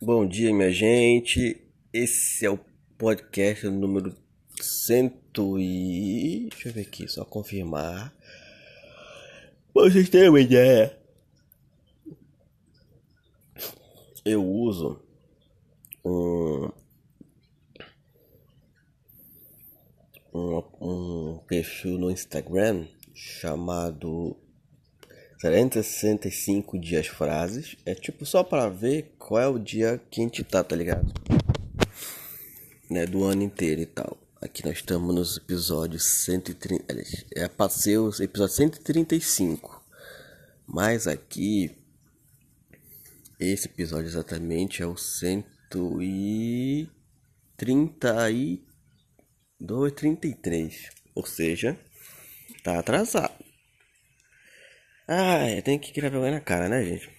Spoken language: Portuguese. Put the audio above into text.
Bom dia, minha gente. Esse é o podcast número cento e... Deixa eu ver aqui, só confirmar. Vocês terem uma ideia. Eu uso um... Um, um perfil no Instagram chamado 365 dias frases. É tipo só para ver qual é o dia que a gente tá, tá ligado? Né, do ano inteiro e tal. Aqui nós estamos nos episódios 130. É para ser o episódio 135. Mas aqui. Esse episódio exatamente é o 132, 33. Ou seja, tá atrasado. Ah, tem que criar vergonha na cara, né, gente?